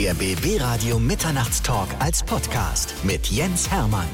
Der BB Radio Mitternachtstalk als Podcast mit Jens Hermann.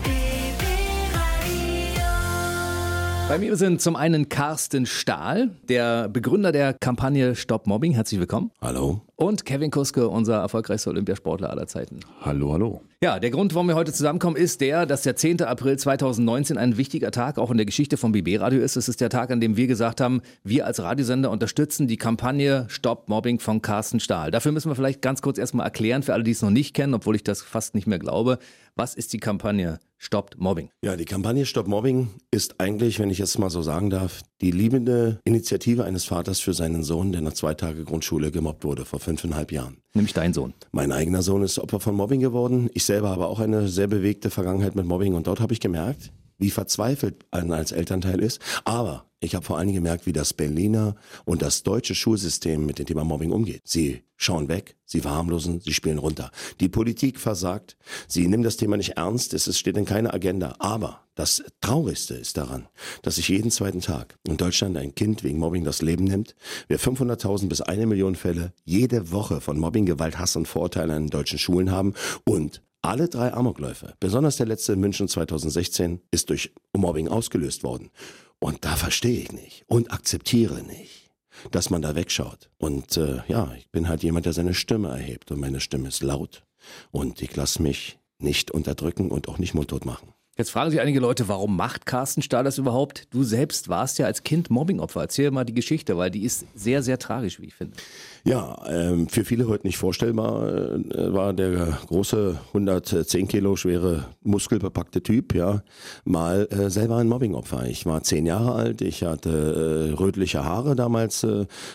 Bei mir sind zum einen Carsten Stahl, der Begründer der Kampagne Stop Mobbing. Herzlich willkommen. Hallo. Und Kevin Kuske, unser erfolgreichster Olympiasportler aller Zeiten. Hallo, hallo. Ja, der Grund, warum wir heute zusammenkommen, ist der, dass der 10. April 2019 ein wichtiger Tag auch in der Geschichte vom BB Radio ist. Es ist der Tag, an dem wir gesagt haben, wir als Radiosender unterstützen die Kampagne Stop Mobbing von Carsten Stahl. Dafür müssen wir vielleicht ganz kurz erstmal erklären, für alle, die es noch nicht kennen, obwohl ich das fast nicht mehr glaube. Was ist die Kampagne Stoppt Mobbing? Ja, die Kampagne Stop Mobbing ist eigentlich, wenn ich es mal so sagen darf, die liebende Initiative eines Vaters für seinen Sohn, der nach zwei Tagen Grundschule gemobbt wurde, vor fünfeinhalb Jahren. Nämlich dein Sohn. Mein eigener Sohn ist Opfer von Mobbing geworden. Ich selber habe auch eine sehr bewegte Vergangenheit mit Mobbing und dort habe ich gemerkt, wie verzweifelt man als Elternteil ist. Aber ich habe vor allem gemerkt, wie das Berliner und das deutsche Schulsystem mit dem Thema Mobbing umgeht. Sie schauen weg, sie verharmlosen, sie spielen runter. Die Politik versagt, sie nimmt das Thema nicht ernst, es steht in keiner Agenda. Aber das Traurigste ist daran, dass sich jeden zweiten Tag in Deutschland ein Kind wegen Mobbing das Leben nimmt. Wir 500.000 bis eine Million Fälle jede Woche von Mobbing, Gewalt, Hass und Vorurteilen an deutschen Schulen haben und alle drei Amokläufe, besonders der letzte in München 2016, ist durch Mobbing ausgelöst worden. Und da verstehe ich nicht und akzeptiere nicht, dass man da wegschaut. Und äh, ja, ich bin halt jemand, der seine Stimme erhebt und meine Stimme ist laut. Und ich lasse mich nicht unterdrücken und auch nicht mundtot machen. Jetzt fragen sich einige Leute, warum macht Carsten Stahl das überhaupt? Du selbst warst ja als Kind Mobbingopfer. Erzähl mal die Geschichte, weil die ist sehr, sehr tragisch, wie ich finde. Ja, ähm, für viele heute nicht vorstellbar äh, war der große 110 Kilo schwere muskelbepackte Typ, ja, mal äh, selber ein Mobbingopfer. Ich war zehn Jahre alt, ich hatte äh, rötliche Haare damals,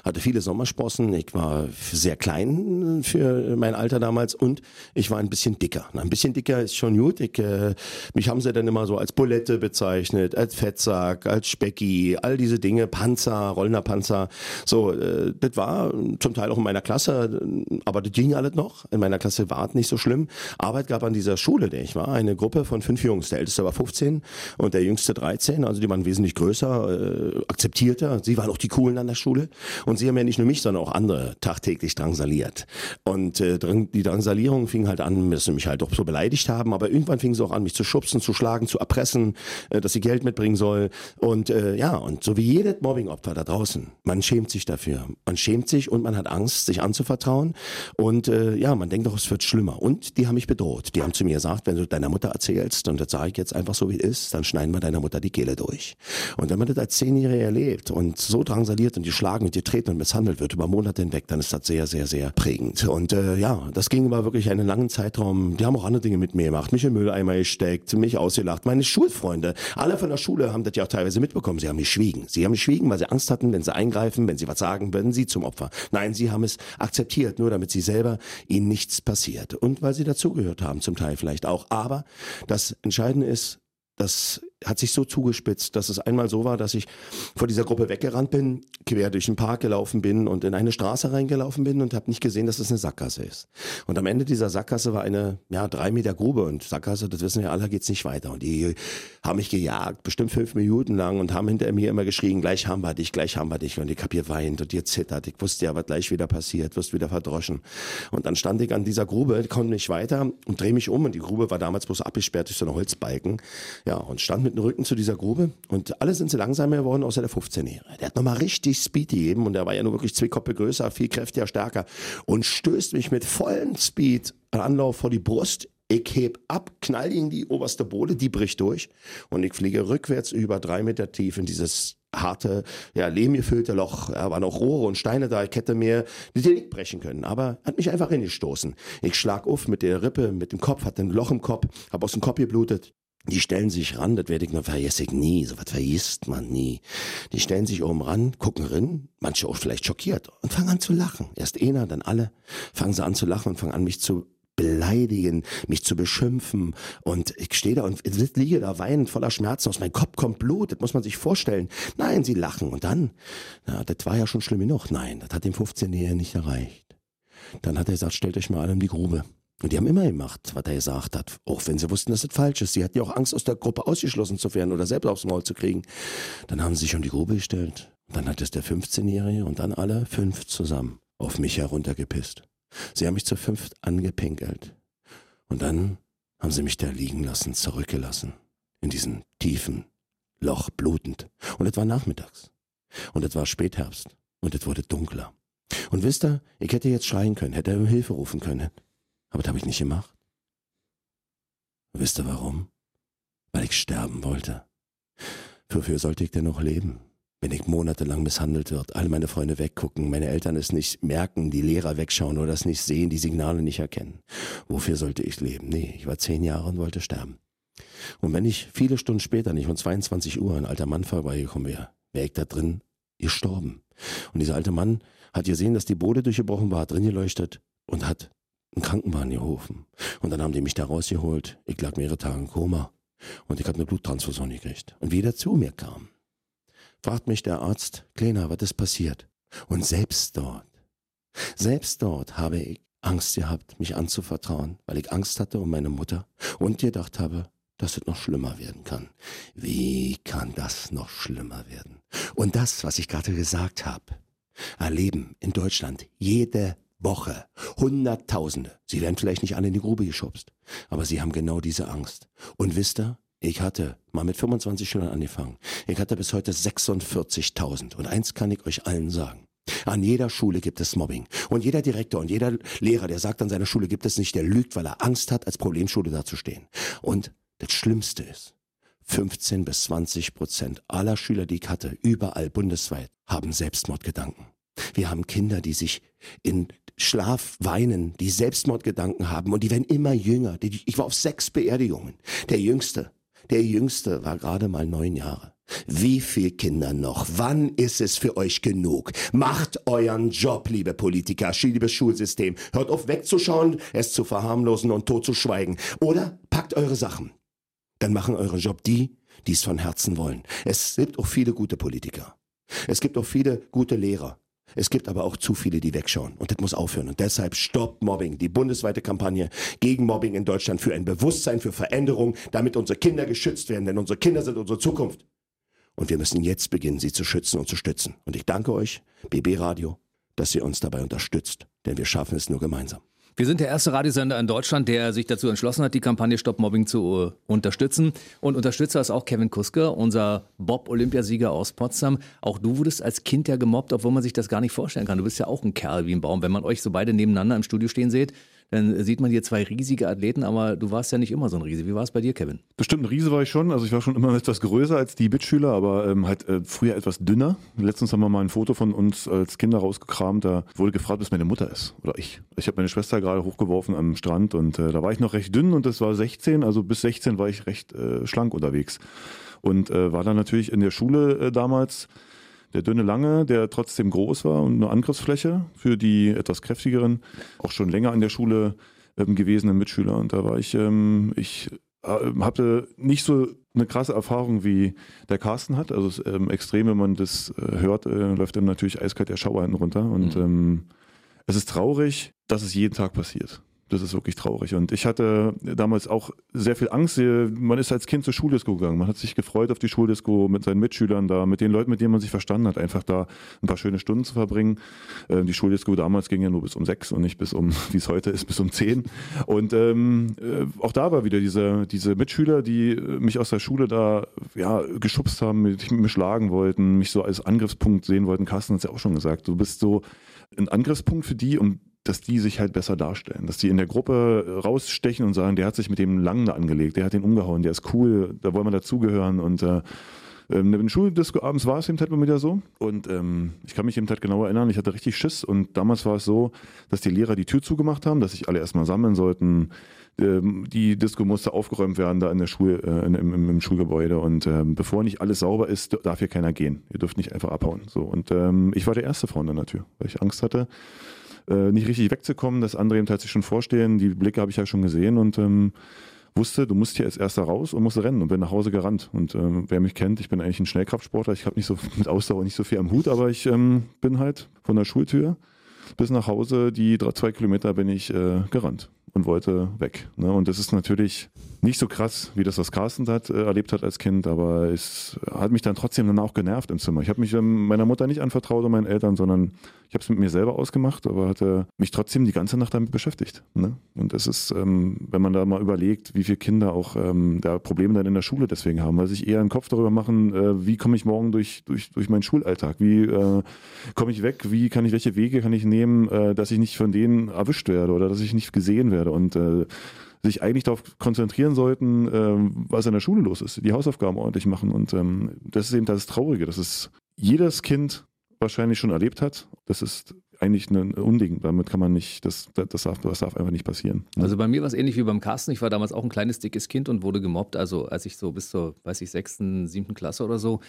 hatte viele Sommersprossen, ich war sehr klein für mein Alter damals und ich war ein bisschen dicker. Ein bisschen dicker ist schon gut. Ich, mich haben sie dann immer so als Bulette bezeichnet, als Fettsack, als Specki, all diese Dinge, Panzer, rollender Panzer. So, äh, das war zum Teil auch in meiner Klasse, aber das ging alles noch. In meiner Klasse war es nicht so schlimm. Arbeit gab an dieser Schule, der ich war, eine Gruppe von fünf Jungs. Der älteste war 15 und der jüngste 13, also die waren wesentlich größer, äh, akzeptierter. Sie waren auch die Coolen an der Schule. Und sie haben ja nicht nur mich, sondern auch andere tagtäglich drangsaliert. Und äh, die Drangsalierung fing halt an, dass sie mich halt auch so beleidigt haben, aber irgendwann fing sie auch an, mich zu schubsen, zu schlagen, zu erpressen, äh, dass sie Geld mitbringen soll. Und äh, ja, und so wie jedes Mobbingopfer da draußen, man schämt sich dafür. Man schämt sich und man hat Angst, sich anzuvertrauen. Und äh, ja, man denkt doch, es wird schlimmer. Und die haben mich bedroht. Die haben zu mir gesagt, wenn du deiner Mutter erzählst, und das sage ich jetzt einfach so, wie es ist, dann schneiden wir deiner Mutter die Kehle durch. Und wenn man das als Zehnjähriger erlebt und so drangsaliert und die schlagen und die treten und misshandelt wird über Monate hinweg, dann ist das sehr, sehr, sehr prägend. Und äh, ja, das ging über wirklich einen langen Zeitraum. Die haben auch andere Dinge mit mir gemacht. Mich im Mülleimer gesteckt, mich ausgelacht. Meine Schulfreunde, alle von der Schule haben das ja auch teilweise mitbekommen. Sie haben mich schwiegen. Sie haben mich schwiegen, weil sie Angst hatten, wenn sie eingreifen, wenn sie was sagen, werden sie zum Opfer. Nein, sie haben es akzeptiert, nur damit sie selber ihnen nichts passiert. Und weil sie dazugehört haben, zum Teil vielleicht auch. Aber das Entscheidende ist, dass hat sich so zugespitzt, dass es einmal so war, dass ich vor dieser Gruppe weggerannt bin, quer durch den Park gelaufen bin und in eine Straße reingelaufen bin und habe nicht gesehen, dass es eine Sackgasse ist. Und am Ende dieser Sackgasse war eine ja drei Meter Grube und Sackgasse, das wissen wir alle, geht's nicht weiter. Und die haben mich gejagt, bestimmt fünf Minuten lang und haben hinter mir immer geschrien, gleich haben wir dich, gleich haben wir dich. Und ich hab hier weint und ihr zittert. Ich wusste ja, was gleich wieder passiert, wirst wieder verdroschen. Und dann stand ich an dieser Grube, konnte nicht weiter und drehe mich um und die Grube war damals bloß abgesperrt durch so eine Holzbalken. Ja, und stand mit mit dem Rücken zu dieser Grube und alle sind sie langsamer geworden, außer der 15-Jährige. Der hat nochmal richtig Speed gegeben und der war ja nur wirklich zwei Koppe größer, viel kräftiger, stärker und stößt mich mit vollem Speed Anlauf vor die Brust. Ich heb ab, knall in die oberste Bohle, die bricht durch und ich fliege rückwärts über drei Meter tief in dieses harte, ja, lehmgefüllte Loch. Da waren auch Rohre und Steine da. Ich hätte mir die nicht brechen können, aber hat mich einfach hingestoßen. Ich schlag auf mit der Rippe, mit dem Kopf, hatte ein Loch im Kopf, hab aus dem Kopf geblutet. Die stellen sich ran, das werde ich noch vergesse ich nie, so was vergisst man nie. Die stellen sich oben ran, gucken rin, manche auch vielleicht schockiert und fangen an zu lachen. Erst einer, dann alle, fangen sie an zu lachen und fangen an mich zu beleidigen, mich zu beschimpfen und ich stehe da und liege da weinend voller Schmerzen, aus meinem Kopf kommt Blut, das muss man sich vorstellen. Nein, sie lachen und dann, na, das war ja schon schlimm genug. Nein, das hat den 15-Jährigen nicht erreicht. Dann hat er gesagt, stellt euch mal alle in die Grube. Und die haben immer gemacht, was er gesagt hat, auch wenn sie wussten, dass es falsch ist. Sie hatten ja auch Angst, aus der Gruppe ausgeschlossen zu werden oder selbst aufs Maul zu kriegen. Dann haben sie sich um die Grube gestellt. Dann hat es der 15-Jährige und dann alle fünf zusammen auf mich heruntergepisst. Sie haben mich zu fünft angepinkelt. Und dann haben sie mich da liegen lassen, zurückgelassen. In diesem tiefen Loch, blutend. Und es war nachmittags. Und es war Spätherbst. Und es wurde dunkler. Und wisst ihr, ich hätte jetzt schreien können, hätte Hilfe rufen können. Aber das habe ich nicht gemacht. Wisst ihr warum? Weil ich sterben wollte. Wofür sollte ich denn noch leben? Wenn ich monatelang misshandelt wird, alle meine Freunde weggucken, meine Eltern es nicht merken, die Lehrer wegschauen oder es nicht sehen, die Signale nicht erkennen. Wofür sollte ich leben? Nee, ich war zehn Jahre und wollte sterben. Und wenn ich viele Stunden später, nicht um 22 Uhr, ein alter Mann vorbeigekommen wäre, wäre ich da drin gestorben. Und dieser alte Mann hat gesehen, dass die Bode durchgebrochen war, hat drin geleuchtet und hat einen Krankenwagen gerufen. Und dann haben die mich da rausgeholt. Ich lag mehrere Tage im Koma. Und ich habe eine Bluttransfusion gekriegt. Und wie der zu mir kam, fragt mich der Arzt, Kleiner, was ist passiert? Und selbst dort, selbst dort habe ich Angst gehabt, mich anzuvertrauen, weil ich Angst hatte um meine Mutter und gedacht habe, dass es noch schlimmer werden kann. Wie kann das noch schlimmer werden? Und das, was ich gerade gesagt habe, erleben in Deutschland jede Woche Hunderttausende. Sie werden vielleicht nicht alle in die Grube geschubst, aber sie haben genau diese Angst. Und wisst ihr, ich hatte mal mit 25 Schülern angefangen. Ich hatte bis heute 46.000. Und eins kann ich euch allen sagen. An jeder Schule gibt es Mobbing. Und jeder Direktor und jeder Lehrer, der sagt, an seiner Schule gibt es nicht, der lügt, weil er Angst hat, als Problemschule dazustehen. Und das Schlimmste ist, 15 bis 20 Prozent aller Schüler, die ich hatte, überall bundesweit, haben Selbstmordgedanken. Wir haben Kinder, die sich in Schlaf weinen, die Selbstmordgedanken haben und die werden immer jünger. Ich war auf sechs Beerdigungen. Der Jüngste, der Jüngste war gerade mal neun Jahre. Wie viel Kinder noch? Wann ist es für euch genug? Macht euren Job, liebe Politiker, liebes Schulsystem. Hört auf wegzuschauen, es zu verharmlosen und totzuschweigen. Oder packt eure Sachen. Dann machen euren Job die, die es von Herzen wollen. Es gibt auch viele gute Politiker. Es gibt auch viele gute Lehrer. Es gibt aber auch zu viele, die wegschauen. Und das muss aufhören. Und deshalb Stop Mobbing. Die bundesweite Kampagne gegen Mobbing in Deutschland für ein Bewusstsein, für Veränderung, damit unsere Kinder geschützt werden. Denn unsere Kinder sind unsere Zukunft. Und wir müssen jetzt beginnen, sie zu schützen und zu stützen. Und ich danke euch, BB Radio, dass ihr uns dabei unterstützt. Denn wir schaffen es nur gemeinsam. Wir sind der erste Radiosender in Deutschland, der sich dazu entschlossen hat, die Kampagne Stop Mobbing zu äh, unterstützen. Und Unterstützer ist auch Kevin Kuske, unser Bob-Olympiasieger aus Potsdam. Auch du wurdest als Kind ja gemobbt, obwohl man sich das gar nicht vorstellen kann. Du bist ja auch ein Kerl wie ein Baum. Wenn man euch so beide nebeneinander im Studio stehen seht, dann sieht man hier zwei riesige Athleten, aber du warst ja nicht immer so ein Riese. Wie war es bei dir, Kevin? Bestimmt ein Riese war ich schon. Also ich war schon immer etwas größer als die Mitschüler, aber ähm, halt äh, früher etwas dünner. Letztens haben wir mal ein Foto von uns als Kinder rausgekramt. Da wurde gefragt, was meine Mutter ist oder ich. Ich habe meine Schwester gerade hochgeworfen am Strand und äh, da war ich noch recht dünn und das war 16. Also bis 16 war ich recht äh, schlank unterwegs und äh, war dann natürlich in der Schule äh, damals der dünne Lange, der trotzdem groß war und eine Angriffsfläche für die etwas kräftigeren, auch schon länger an der Schule ähm, gewesenen Mitschüler. Und da war ich, ähm, ich äh, hatte nicht so eine krasse Erfahrung wie der Carsten hat. Also es, ähm, extrem, wenn man das äh, hört, äh, läuft dann natürlich eiskalt der Schauer hinten runter. Und mhm. ähm, es ist traurig, dass es jeden Tag passiert. Das ist wirklich traurig. Und ich hatte damals auch sehr viel Angst. Man ist als Kind zur Schuldisco gegangen. Man hat sich gefreut auf die Schuldisco mit seinen Mitschülern da, mit den Leuten, mit denen man sich verstanden hat, einfach da ein paar schöne Stunden zu verbringen. Ähm, die Schuldisco damals ging ja nur bis um sechs und nicht bis um, wie es heute ist, bis um zehn. Und ähm, äh, auch da war wieder diese, diese Mitschüler, die mich aus der Schule da ja, geschubst haben, mich, mich schlagen wollten, mich so als Angriffspunkt sehen wollten. Carsten hat es ja auch schon gesagt. Du bist so ein Angriffspunkt für die, um dass die sich halt besser darstellen, dass die in der Gruppe rausstechen und sagen, der hat sich mit dem Langen da angelegt, der hat den umgehauen, der ist cool, da wollen wir dazugehören und äh, ähm, in Schuldisco abends war es eben halt mal wieder so und ähm, ich kann mich eben halt genau erinnern, ich hatte richtig Schiss und damals war es so, dass die Lehrer die Tür zugemacht haben, dass sich alle erstmal sammeln sollten, ähm, die Disco musste aufgeräumt werden da in der Schule, äh, im, im, im, Schulgebäude und ähm, bevor nicht alles sauber ist, darf hier keiner gehen. Ihr dürft nicht einfach abhauen. So und ähm, ich war der erste Freund an der Tür, weil ich Angst hatte, äh, nicht richtig wegzukommen. Das andere eben sich schon vorstellen. Die Blicke habe ich ja schon gesehen und ähm, wusste, du musst hier als erster raus und musst rennen und bin nach Hause gerannt. Und ähm, wer mich kennt, ich bin eigentlich ein Schnellkraftsportler. Ich habe nicht so mit Ausdauer nicht so viel am Hut, aber ich ähm, bin halt von der Schultür bis nach Hause, die drei, zwei Kilometer bin ich äh, gerannt. Und wollte weg. Ne? Und das ist natürlich nicht so krass, wie das, was Carsten hat, äh, erlebt hat als Kind, aber es hat mich dann trotzdem dann auch genervt im Zimmer. Ich habe mich ähm, meiner Mutter nicht anvertraut und meinen Eltern, sondern ich habe es mit mir selber ausgemacht, aber hatte mich trotzdem die ganze Nacht damit beschäftigt. Ne? Und es ist, ähm, wenn man da mal überlegt, wie viele Kinder auch ähm, da Probleme dann in der Schule deswegen haben, weil sich eher einen Kopf darüber machen, äh, wie komme ich morgen durch, durch, durch meinen Schulalltag, wie äh, komme ich weg, wie kann ich, welche Wege kann ich nehmen, äh, dass ich nicht von denen erwischt werde oder dass ich nicht gesehen werde und äh, sich eigentlich darauf konzentrieren sollten, ähm, was in der Schule los ist, die Hausaufgaben ordentlich machen. Und ähm, das ist eben das Traurige, dass es jedes Kind wahrscheinlich schon erlebt hat. Das ist eigentlich ein Unding. Damit kann man nicht, das, das, darf, das darf einfach nicht passieren. Also bei mir war es ähnlich wie beim Carsten. Ich war damals auch ein kleines, dickes Kind und wurde gemobbt. Also als ich so bis zur, weiß ich, sechsten, siebten Klasse oder so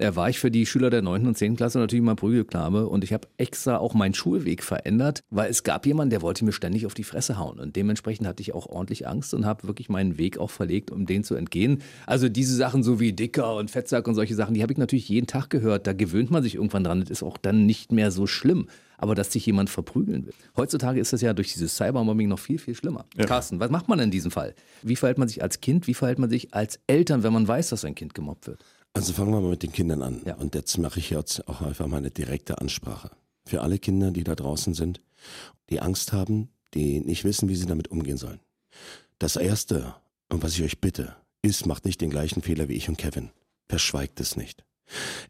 war ich für die Schüler der 9. und 10. Klasse natürlich mal Prügelknabe und ich habe extra auch meinen Schulweg verändert, weil es gab jemanden, der wollte mir ständig auf die Fresse hauen und dementsprechend hatte ich auch ordentlich Angst und habe wirklich meinen Weg auch verlegt, um den zu entgehen. Also diese Sachen so wie Dicker und Fettsack und solche Sachen, die habe ich natürlich jeden Tag gehört. Da gewöhnt man sich irgendwann dran. Das ist auch dann nicht mehr so schlimm aber dass sich jemand verprügeln will. Heutzutage ist das ja durch dieses Cybermobbing noch viel, viel schlimmer. Ja. Carsten, was macht man in diesem Fall? Wie verhält man sich als Kind? Wie verhält man sich als Eltern, wenn man weiß, dass ein Kind gemobbt wird? Also fangen wir mal mit den Kindern an. Ja. Und jetzt mache ich jetzt auch einfach mal eine direkte Ansprache. Für alle Kinder, die da draußen sind, die Angst haben, die nicht wissen, wie sie damit umgehen sollen. Das Erste, und was ich euch bitte, ist, macht nicht den gleichen Fehler wie ich und Kevin. Verschweigt es nicht.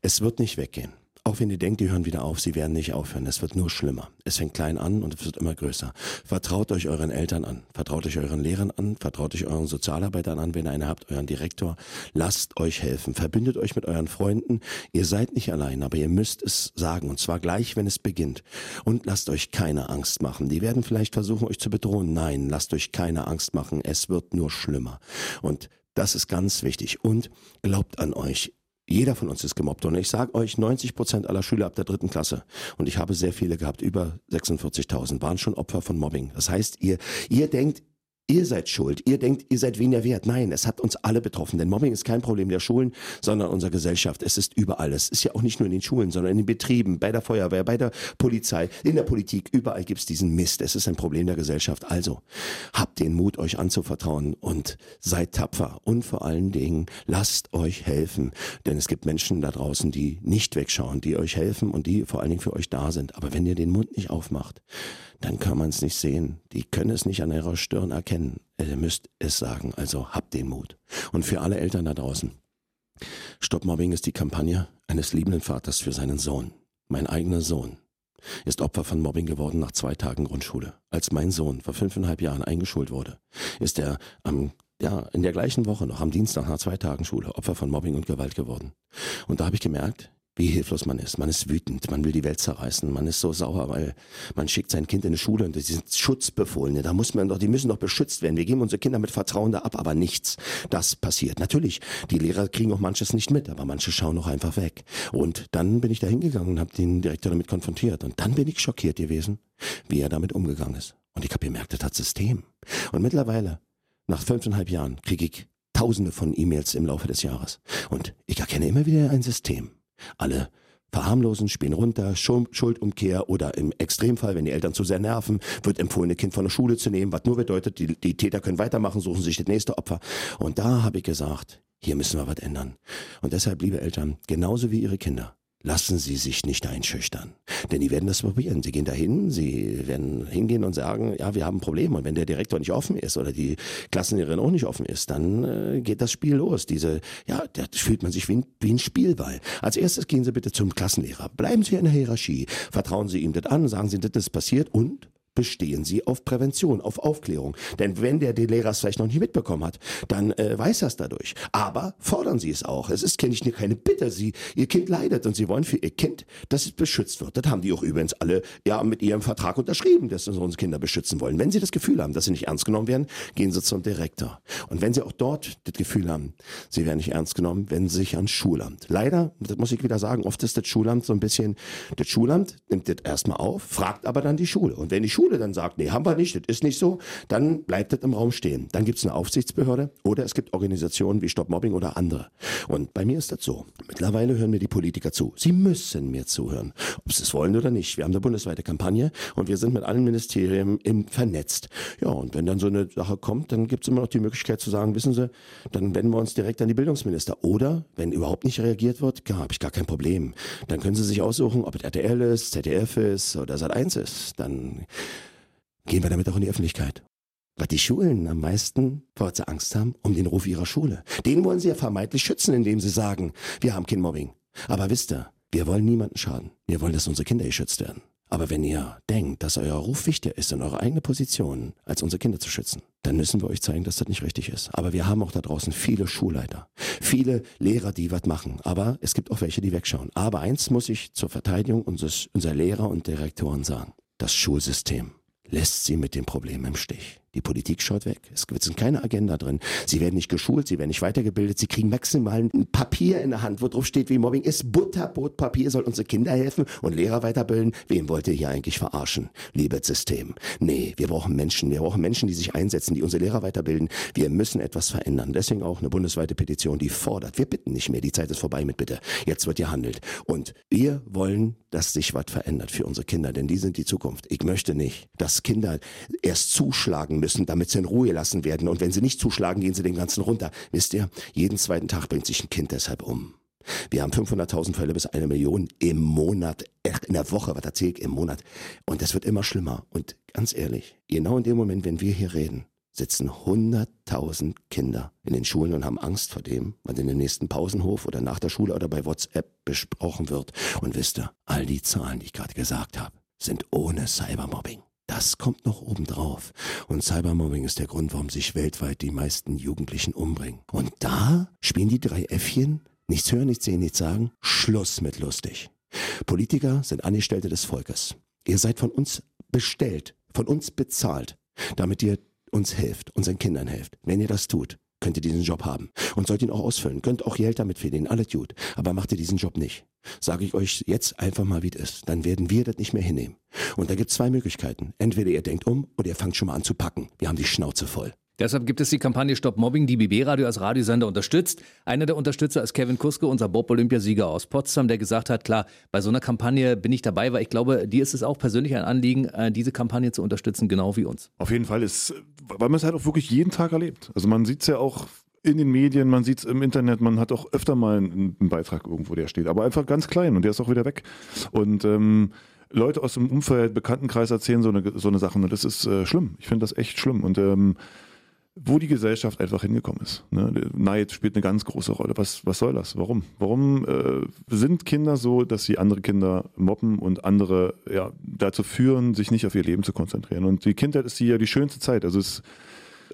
Es wird nicht weggehen. Auch wenn ihr denkt, die hören wieder auf, sie werden nicht aufhören. Es wird nur schlimmer. Es fängt klein an und es wird immer größer. Vertraut euch euren Eltern an. Vertraut euch euren Lehrern an. Vertraut euch euren Sozialarbeitern an, wenn ihr eine habt, euren Direktor. Lasst euch helfen. Verbündet euch mit euren Freunden. Ihr seid nicht allein, aber ihr müsst es sagen. Und zwar gleich, wenn es beginnt. Und lasst euch keine Angst machen. Die werden vielleicht versuchen, euch zu bedrohen. Nein, lasst euch keine Angst machen. Es wird nur schlimmer. Und das ist ganz wichtig. Und glaubt an euch. Jeder von uns ist gemobbt. Und ich sage euch, 90 Prozent aller Schüler ab der dritten Klasse, und ich habe sehr viele gehabt, über 46.000, waren schon Opfer von Mobbing. Das heißt, ihr, ihr denkt, ihr seid schuld. Ihr denkt, ihr seid weniger wert. Nein, es hat uns alle betroffen. Denn Mobbing ist kein Problem der Schulen, sondern unserer Gesellschaft. Es ist überall. Es ist ja auch nicht nur in den Schulen, sondern in den Betrieben, bei der Feuerwehr, bei der Polizei, in der Politik. Überall gibt es diesen Mist. Es ist ein Problem der Gesellschaft. Also habt den Mut, euch anzuvertrauen und seid tapfer. Und vor allen Dingen lasst euch helfen. Denn es gibt Menschen da draußen, die nicht wegschauen, die euch helfen und die vor allen Dingen für euch da sind. Aber wenn ihr den Mund nicht aufmacht, dann kann man es nicht sehen. Die können es nicht an ihrer Stirn erkennen. Ihr müsst es sagen. Also habt den Mut. Und für alle Eltern da draußen. Stop Mobbing ist die Kampagne eines liebenden Vaters für seinen Sohn. Mein eigener Sohn ist Opfer von Mobbing geworden nach zwei Tagen Grundschule. Als mein Sohn vor fünfeinhalb Jahren eingeschult wurde, ist er am ja, in der gleichen Woche noch am Dienstag nach zwei Tagen Schule Opfer von Mobbing und Gewalt geworden. Und da habe ich gemerkt, wie hilflos man ist. Man ist wütend, man will die Welt zerreißen, man ist so sauer, weil man schickt sein Kind in eine Schule und die sind Schutzbefohlene. Da muss man doch, die müssen doch beschützt werden. Wir geben unsere Kinder mit Vertrauen da ab, aber nichts. Das passiert. Natürlich, die Lehrer kriegen auch manches nicht mit, aber manche schauen auch einfach weg. Und dann bin ich da hingegangen und habe den Direktor damit konfrontiert. Und dann bin ich schockiert gewesen, wie er damit umgegangen ist. Und ich habe gemerkt, das hat System. Und mittlerweile, nach fünfeinhalb Jahren, kriege ich Tausende von E-Mails im Laufe des Jahres. Und ich erkenne immer wieder ein System. Alle verharmlosen, spielen runter, Schuldumkehr oder im Extremfall, wenn die Eltern zu sehr nerven, wird empfohlen, ein Kind von der Schule zu nehmen, was nur bedeutet, die, die Täter können weitermachen, suchen sich das nächste Opfer. Und da habe ich gesagt, hier müssen wir was ändern. Und deshalb, liebe Eltern, genauso wie ihre Kinder, Lassen Sie sich nicht einschüchtern. Denn die werden das probieren. Sie gehen dahin, sie werden hingehen und sagen, ja, wir haben ein Problem. Und wenn der Direktor nicht offen ist oder die Klassenlehrerin auch nicht offen ist, dann äh, geht das Spiel los. Diese, ja, da fühlt man sich wie ein, wie ein Spielball. Als erstes gehen Sie bitte zum Klassenlehrer. Bleiben Sie in der Hierarchie. Vertrauen Sie ihm das an, sagen Sie, das ist passiert und bestehen Sie auf Prävention, auf Aufklärung. Denn wenn der den Lehrer es vielleicht noch nicht mitbekommen hat, dann äh, weiß er es dadurch. Aber fordern Sie es auch. Es ist kenne ich keine Bitte. Sie, Ihr Kind leidet und Sie wollen für Ihr Kind, dass es beschützt wird. Das haben die auch übrigens alle ja mit ihrem Vertrag unterschrieben, dass sie unsere Kinder beschützen wollen. Wenn Sie das Gefühl haben, dass Sie nicht ernst genommen werden, gehen Sie zum Direktor. Und wenn Sie auch dort das Gefühl haben, Sie werden nicht ernst genommen, wenden Sie sich ans Schulamt. Leider, das muss ich wieder sagen, oft ist das Schulamt so ein bisschen, das Schulamt nimmt das erstmal auf, fragt aber dann die Schule. Und wenn die Schule Schule dann sagt, nee, haben wir nicht, das ist nicht so, dann bleibt das im Raum stehen. Dann gibt es eine Aufsichtsbehörde oder es gibt Organisationen wie Stop Mobbing oder andere. Und bei mir ist das so. Mittlerweile hören mir die Politiker zu. Sie müssen mir zuhören, ob sie es wollen oder nicht. Wir haben eine bundesweite Kampagne und wir sind mit allen Ministerien im vernetzt. Ja, und wenn dann so eine Sache kommt, dann gibt es immer noch die Möglichkeit zu sagen, wissen Sie, dann wenden wir uns direkt an die Bildungsminister. Oder, wenn überhaupt nicht reagiert wird, ja, habe ich gar kein Problem. Dann können Sie sich aussuchen, ob es RTL ist, ZDF ist oder Sat1 ist. Dann gehen wir damit auch in die Öffentlichkeit. Was die Schulen am meisten vor Angst haben, um den Ruf ihrer Schule. Den wollen sie ja vermeintlich schützen, indem sie sagen, wir haben kein Mobbing. Aber wisst ihr, wir wollen niemanden schaden. Wir wollen, dass unsere Kinder geschützt werden. Aber wenn ihr denkt, dass euer Ruf wichtiger ist und eure eigene Position, als unsere Kinder zu schützen, dann müssen wir euch zeigen, dass das nicht richtig ist. Aber wir haben auch da draußen viele Schulleiter, viele Lehrer, die was machen. Aber es gibt auch welche, die wegschauen. Aber eins muss ich zur Verteidigung unseres, unserer Lehrer und Direktoren sagen. Das Schulsystem lässt sie mit dem Problem im Stich. Die Politik schaut weg. Es ist keine Agenda drin. Sie werden nicht geschult, sie werden nicht weitergebildet, sie kriegen maximal ein Papier in der Hand, wo drauf steht, wie Mobbing ist. Butterbrotpapier soll unsere Kinder helfen und Lehrer weiterbilden. Wen wollt ihr hier eigentlich verarschen? Liebes System. Nee, wir brauchen Menschen. Wir brauchen Menschen, die sich einsetzen, die unsere Lehrer weiterbilden. Wir müssen etwas verändern. Deswegen auch eine bundesweite Petition, die fordert. Wir bitten nicht mehr. Die Zeit ist vorbei mit Bitte. Jetzt wird gehandelt. Und wir wollen, dass sich was verändert für unsere Kinder, denn die sind die Zukunft. Ich möchte nicht, dass Kinder erst zuschlagen müssen, damit sie in Ruhe lassen werden. Und wenn sie nicht zuschlagen, gehen sie den ganzen runter. Wisst ihr, jeden zweiten Tag bringt sich ein Kind deshalb um. Wir haben 500.000 Fälle bis eine Million im Monat, in der Woche, was erzähle ich, im Monat. Und das wird immer schlimmer. Und ganz ehrlich, genau in dem Moment, wenn wir hier reden, sitzen 100.000 Kinder in den Schulen und haben Angst vor dem, was in dem nächsten Pausenhof oder nach der Schule oder bei WhatsApp besprochen wird. Und wisst ihr, all die Zahlen, die ich gerade gesagt habe, sind ohne Cybermobbing. Das kommt noch obendrauf. Und Cybermobbing ist der Grund, warum sich weltweit die meisten Jugendlichen umbringen. Und da spielen die drei Äffchen, nichts hören, nichts sehen, nichts sagen, Schluss mit lustig. Politiker sind Angestellte des Volkes. Ihr seid von uns bestellt, von uns bezahlt, damit ihr uns helft, unseren Kindern helft. Wenn ihr das tut, könnt ihr diesen Job haben und sollt ihn auch ausfüllen. Könnt auch Geld damit verdienen, alles gut. Aber macht ihr diesen Job nicht. Sage ich euch jetzt einfach mal, wie es ist. Dann werden wir das nicht mehr hinnehmen. Und da gibt es zwei Möglichkeiten. Entweder ihr denkt um oder ihr fangt schon mal an zu packen. Wir haben die Schnauze voll. Deshalb gibt es die Kampagne Stop Mobbing, die BB Radio als Radiosender unterstützt. Einer der Unterstützer ist Kevin Kuske, unser Bob-Olympiasieger aus Potsdam, der gesagt hat, klar, bei so einer Kampagne bin ich dabei, weil ich glaube, dir ist es auch persönlich ein Anliegen, äh, diese Kampagne zu unterstützen, genau wie uns. Auf jeden Fall ist, weil man es halt auch wirklich jeden Tag erlebt. Also man sieht es ja auch in den Medien, man sieht es im Internet, man hat auch öfter mal einen, einen, Beitrag irgendwo, der steht, aber einfach ganz klein und der ist auch wieder weg. Und ähm, Leute aus dem Umfeld, Bekanntenkreis erzählen so eine, so eine Sachen und das ist äh, schlimm. Ich finde das echt schlimm. Und ähm, wo die Gesellschaft einfach hingekommen ist. Ne? Neid spielt eine ganz große Rolle. Was, was soll das? Warum? Warum äh, sind Kinder so, dass sie andere Kinder mobben und andere ja, dazu führen, sich nicht auf ihr Leben zu konzentrieren? Und die Kindheit ist ja die schönste Zeit. Also es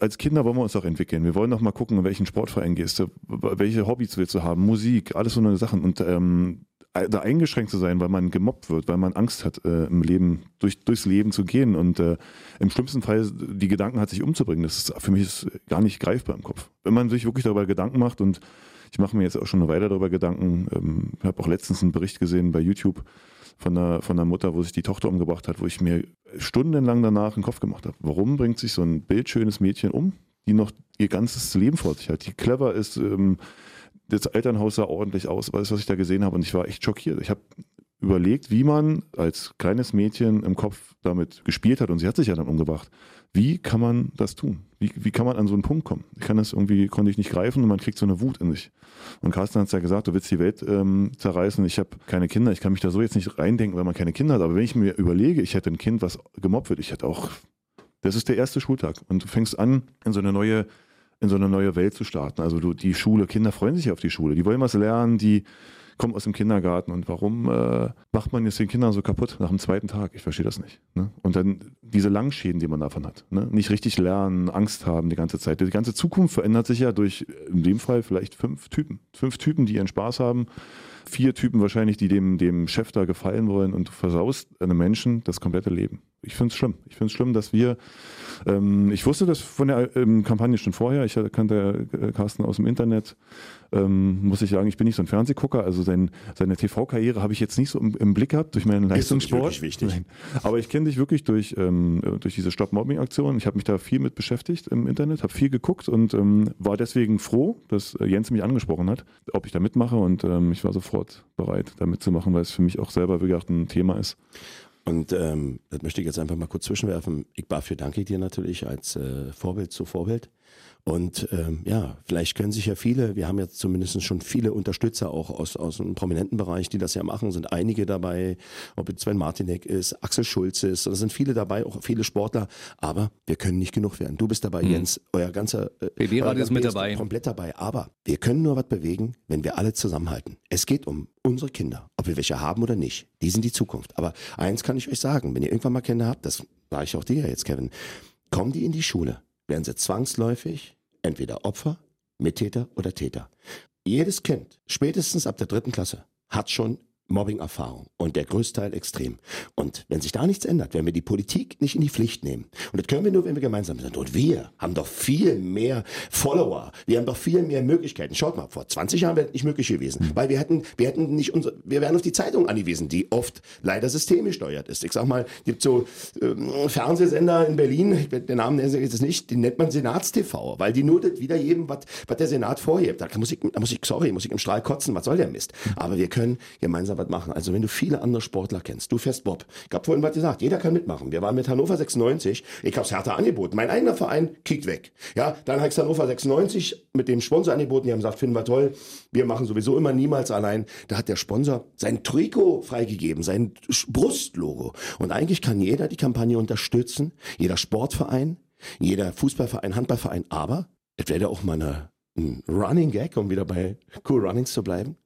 als Kinder wollen wir uns auch entwickeln. Wir wollen auch mal gucken, in welchen Sportverein gehst du, welche Hobbys willst du haben, Musik, alles so eine Sachen. Und ähm, da eingeschränkt zu sein, weil man gemobbt wird, weil man Angst hat, äh, im Leben, durch, durchs Leben zu gehen und äh, im schlimmsten Fall die Gedanken hat, sich umzubringen. Das ist für mich ist gar nicht greifbar im Kopf. Wenn man sich wirklich darüber Gedanken macht und ich mache mir jetzt auch schon eine Weile darüber Gedanken, ähm, habe auch letztens einen Bericht gesehen bei YouTube, von einer, von einer Mutter, wo sich die Tochter umgebracht hat, wo ich mir stundenlang danach den Kopf gemacht habe. Warum bringt sich so ein bildschönes Mädchen um, die noch ihr ganzes Leben vor sich hat, die clever ist, ähm, das Elternhaus sah ordentlich aus, du, was ich da gesehen habe und ich war echt schockiert. Ich habe überlegt, wie man als kleines Mädchen im Kopf damit gespielt hat und sie hat sich ja dann umgebracht. Wie kann man das tun? Wie, wie kann man an so einen Punkt kommen? Ich kann das irgendwie, konnte ich nicht greifen und man kriegt so eine Wut in sich. Und Carsten hat es ja gesagt, du willst die Welt ähm, zerreißen. Ich habe keine Kinder, ich kann mich da so jetzt nicht reindenken, weil man keine Kinder hat. Aber wenn ich mir überlege, ich hätte ein Kind, was gemobbt wird, ich hätte auch, das ist der erste Schultag. Und du fängst an, in so eine neue in so eine neue Welt zu starten. Also du, die Schule, Kinder freuen sich auf die Schule, die wollen was lernen, die kommen aus dem Kindergarten und warum äh, macht man jetzt den Kindern so kaputt nach dem zweiten Tag? Ich verstehe das nicht. Ne? Und dann diese Langschäden, die man davon hat. Ne? Nicht richtig lernen, Angst haben die ganze Zeit. Die ganze Zukunft verändert sich ja durch, in dem Fall vielleicht fünf Typen. Fünf Typen, die ihren Spaß haben. Vier Typen wahrscheinlich, die dem, dem Chef da gefallen wollen und du versaust einem Menschen das komplette Leben. Ich finde es schlimm. Ich finde es schlimm, dass wir ähm, ich wusste das von der ähm, Kampagne schon vorher. Ich kannte äh, Carsten aus dem Internet. Ähm, muss ich sagen, ich bin nicht so ein Fernsehgucker. Also sein, seine TV-Karriere habe ich jetzt nicht so im, im Blick gehabt durch meinen Leistungssport. wirklich wichtig. Nein. Aber ich kenne dich wirklich durch, ähm, durch diese Stop-Mobbing-Aktion. Ich habe mich da viel mit beschäftigt im Internet, habe viel geguckt und ähm, war deswegen froh, dass äh, Jens mich angesprochen hat, ob ich da mitmache und ähm, ich war sofort bereit, da mitzumachen, weil es für mich auch selber wirklich auch ein Thema ist. Und ähm, das möchte ich jetzt einfach mal kurz zwischenwerfen. Ich dafür danke ich dir natürlich als äh, Vorbild zu Vorbild. Und ähm, ja, vielleicht können sich ja viele, wir haben ja zumindest schon viele Unterstützer auch aus, aus einem prominenten Bereich, die das ja machen, sind einige dabei, ob jetzt Sven Martinek ist, Axel Schulz ist, da sind viele dabei, auch viele Sportler, aber wir können nicht genug werden. Du bist dabei, Mhm. Jens, euer ganzer äh, BB-Radio ist mit dabei. komplett dabei, aber wir können nur was bewegen, wenn wir alle zusammenhalten. Es geht um unsere Kinder, ob wir welche haben oder nicht. Die sind die Zukunft. Aber eins kann ich euch sagen, wenn ihr irgendwann mal Kinder habt, das war ich auch dir jetzt, Kevin, kommen die in die Schule, werden sie zwangsläufig entweder Opfer, Mittäter oder Täter. Jedes Kind, spätestens ab der dritten Klasse, hat schon Mobbing-Erfahrung und der größte Teil extrem. Und wenn sich da nichts ändert, wenn wir die Politik nicht in die Pflicht nehmen, und das können wir nur, wenn wir gemeinsam sind, und wir haben doch viel mehr Follower, wir haben doch viel mehr Möglichkeiten. Schaut mal, vor 20 Jahren wäre das nicht möglich gewesen, weil wir hätten, wir hätten nicht unsere, wir wären auf die Zeitung angewiesen, die oft leider systemgesteuert ist. Ich sag mal, gibt so ähm, Fernsehsender in Berlin, ich den Namen nenne ich jetzt nicht, die nennt man Senatstv, weil die nur das wiedergeben, was was der Senat vorhebt. Da muss ich, da muss ich, sorry, muss ich im Strahl kotzen, was soll der Mist? Aber wir können gemeinsam was machen. Also wenn du viele andere Sportler kennst, du fährst Bob, ich habe vorhin was gesagt, jeder kann mitmachen. Wir waren mit Hannover 96, ich hab's härter angeboten. Mein eigener Verein kickt weg. Ja, dann heißt Hannover 96 mit dem Sponsor angeboten, die haben gesagt, finden wir toll, wir machen sowieso immer niemals allein. Da hat der Sponsor sein Trikot freigegeben, sein Brustlogo. Und eigentlich kann jeder die Kampagne unterstützen, jeder Sportverein, jeder Fußballverein, Handballverein, aber es wäre auch mal eine, ein Running Gag, um wieder bei Cool Runnings zu bleiben.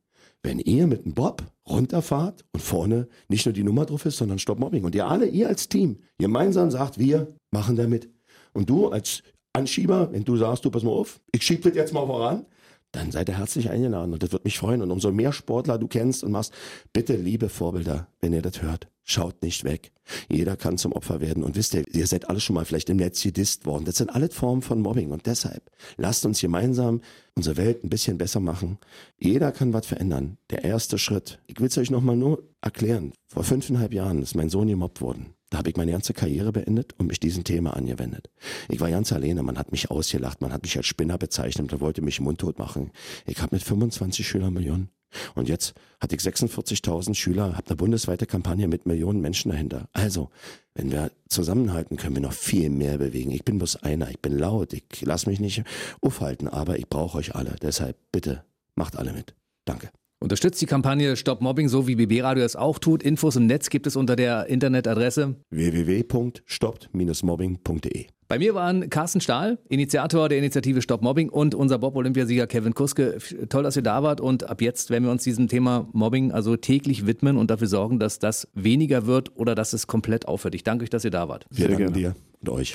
Wenn ihr mit dem Bob runterfahrt und vorne nicht nur die Nummer drauf ist, sondern Stop Mobbing und ihr alle, ihr als Team, gemeinsam sagt, wir machen da mit. Und du als Anschieber, wenn du sagst, du pass mal auf, ich schieb das jetzt mal voran, dann seid ihr herzlich eingeladen und das wird mich freuen. Und umso mehr Sportler du kennst und machst, bitte liebe Vorbilder, wenn ihr das hört, schaut nicht weg. Jeder kann zum Opfer werden. Und wisst ihr, ihr seid alle schon mal vielleicht im Netz gedisst worden. Das sind alle Formen von Mobbing. Und deshalb lasst uns gemeinsam unsere Welt ein bisschen besser machen. Jeder kann was verändern. Der erste Schritt. Ich will es euch nochmal nur erklären. Vor fünfeinhalb Jahren ist mein Sohn gemobbt worden. Da habe ich meine ganze Karriere beendet und mich diesem Thema angewendet. Ich war ganz alleine, man hat mich ausgelacht, man hat mich als Spinner bezeichnet und wollte mich mundtot machen. Ich habe mit 25 Schülern Millionen. Und jetzt hatte ich 46.000 Schüler, habe eine bundesweite Kampagne mit Millionen Menschen dahinter. Also, wenn wir zusammenhalten, können wir noch viel mehr bewegen. Ich bin bloß einer, ich bin laut, ich lasse mich nicht aufhalten, aber ich brauche euch alle. Deshalb bitte macht alle mit. Danke. Unterstützt die Kampagne Stop Mobbing, so wie BB Radio es auch tut. Infos im Netz gibt es unter der Internetadresse. www.stoppt-mobbing.de Bei mir waren Carsten Stahl, Initiator der Initiative Stop Mobbing und unser Bob-Olympiasieger Kevin Kuske. Toll, dass ihr da wart und ab jetzt werden wir uns diesem Thema Mobbing also täglich widmen und dafür sorgen, dass das weniger wird oder dass es komplett aufhört. Ich danke euch, dass ihr da wart. Wir Sehr danken gerne. dir und euch.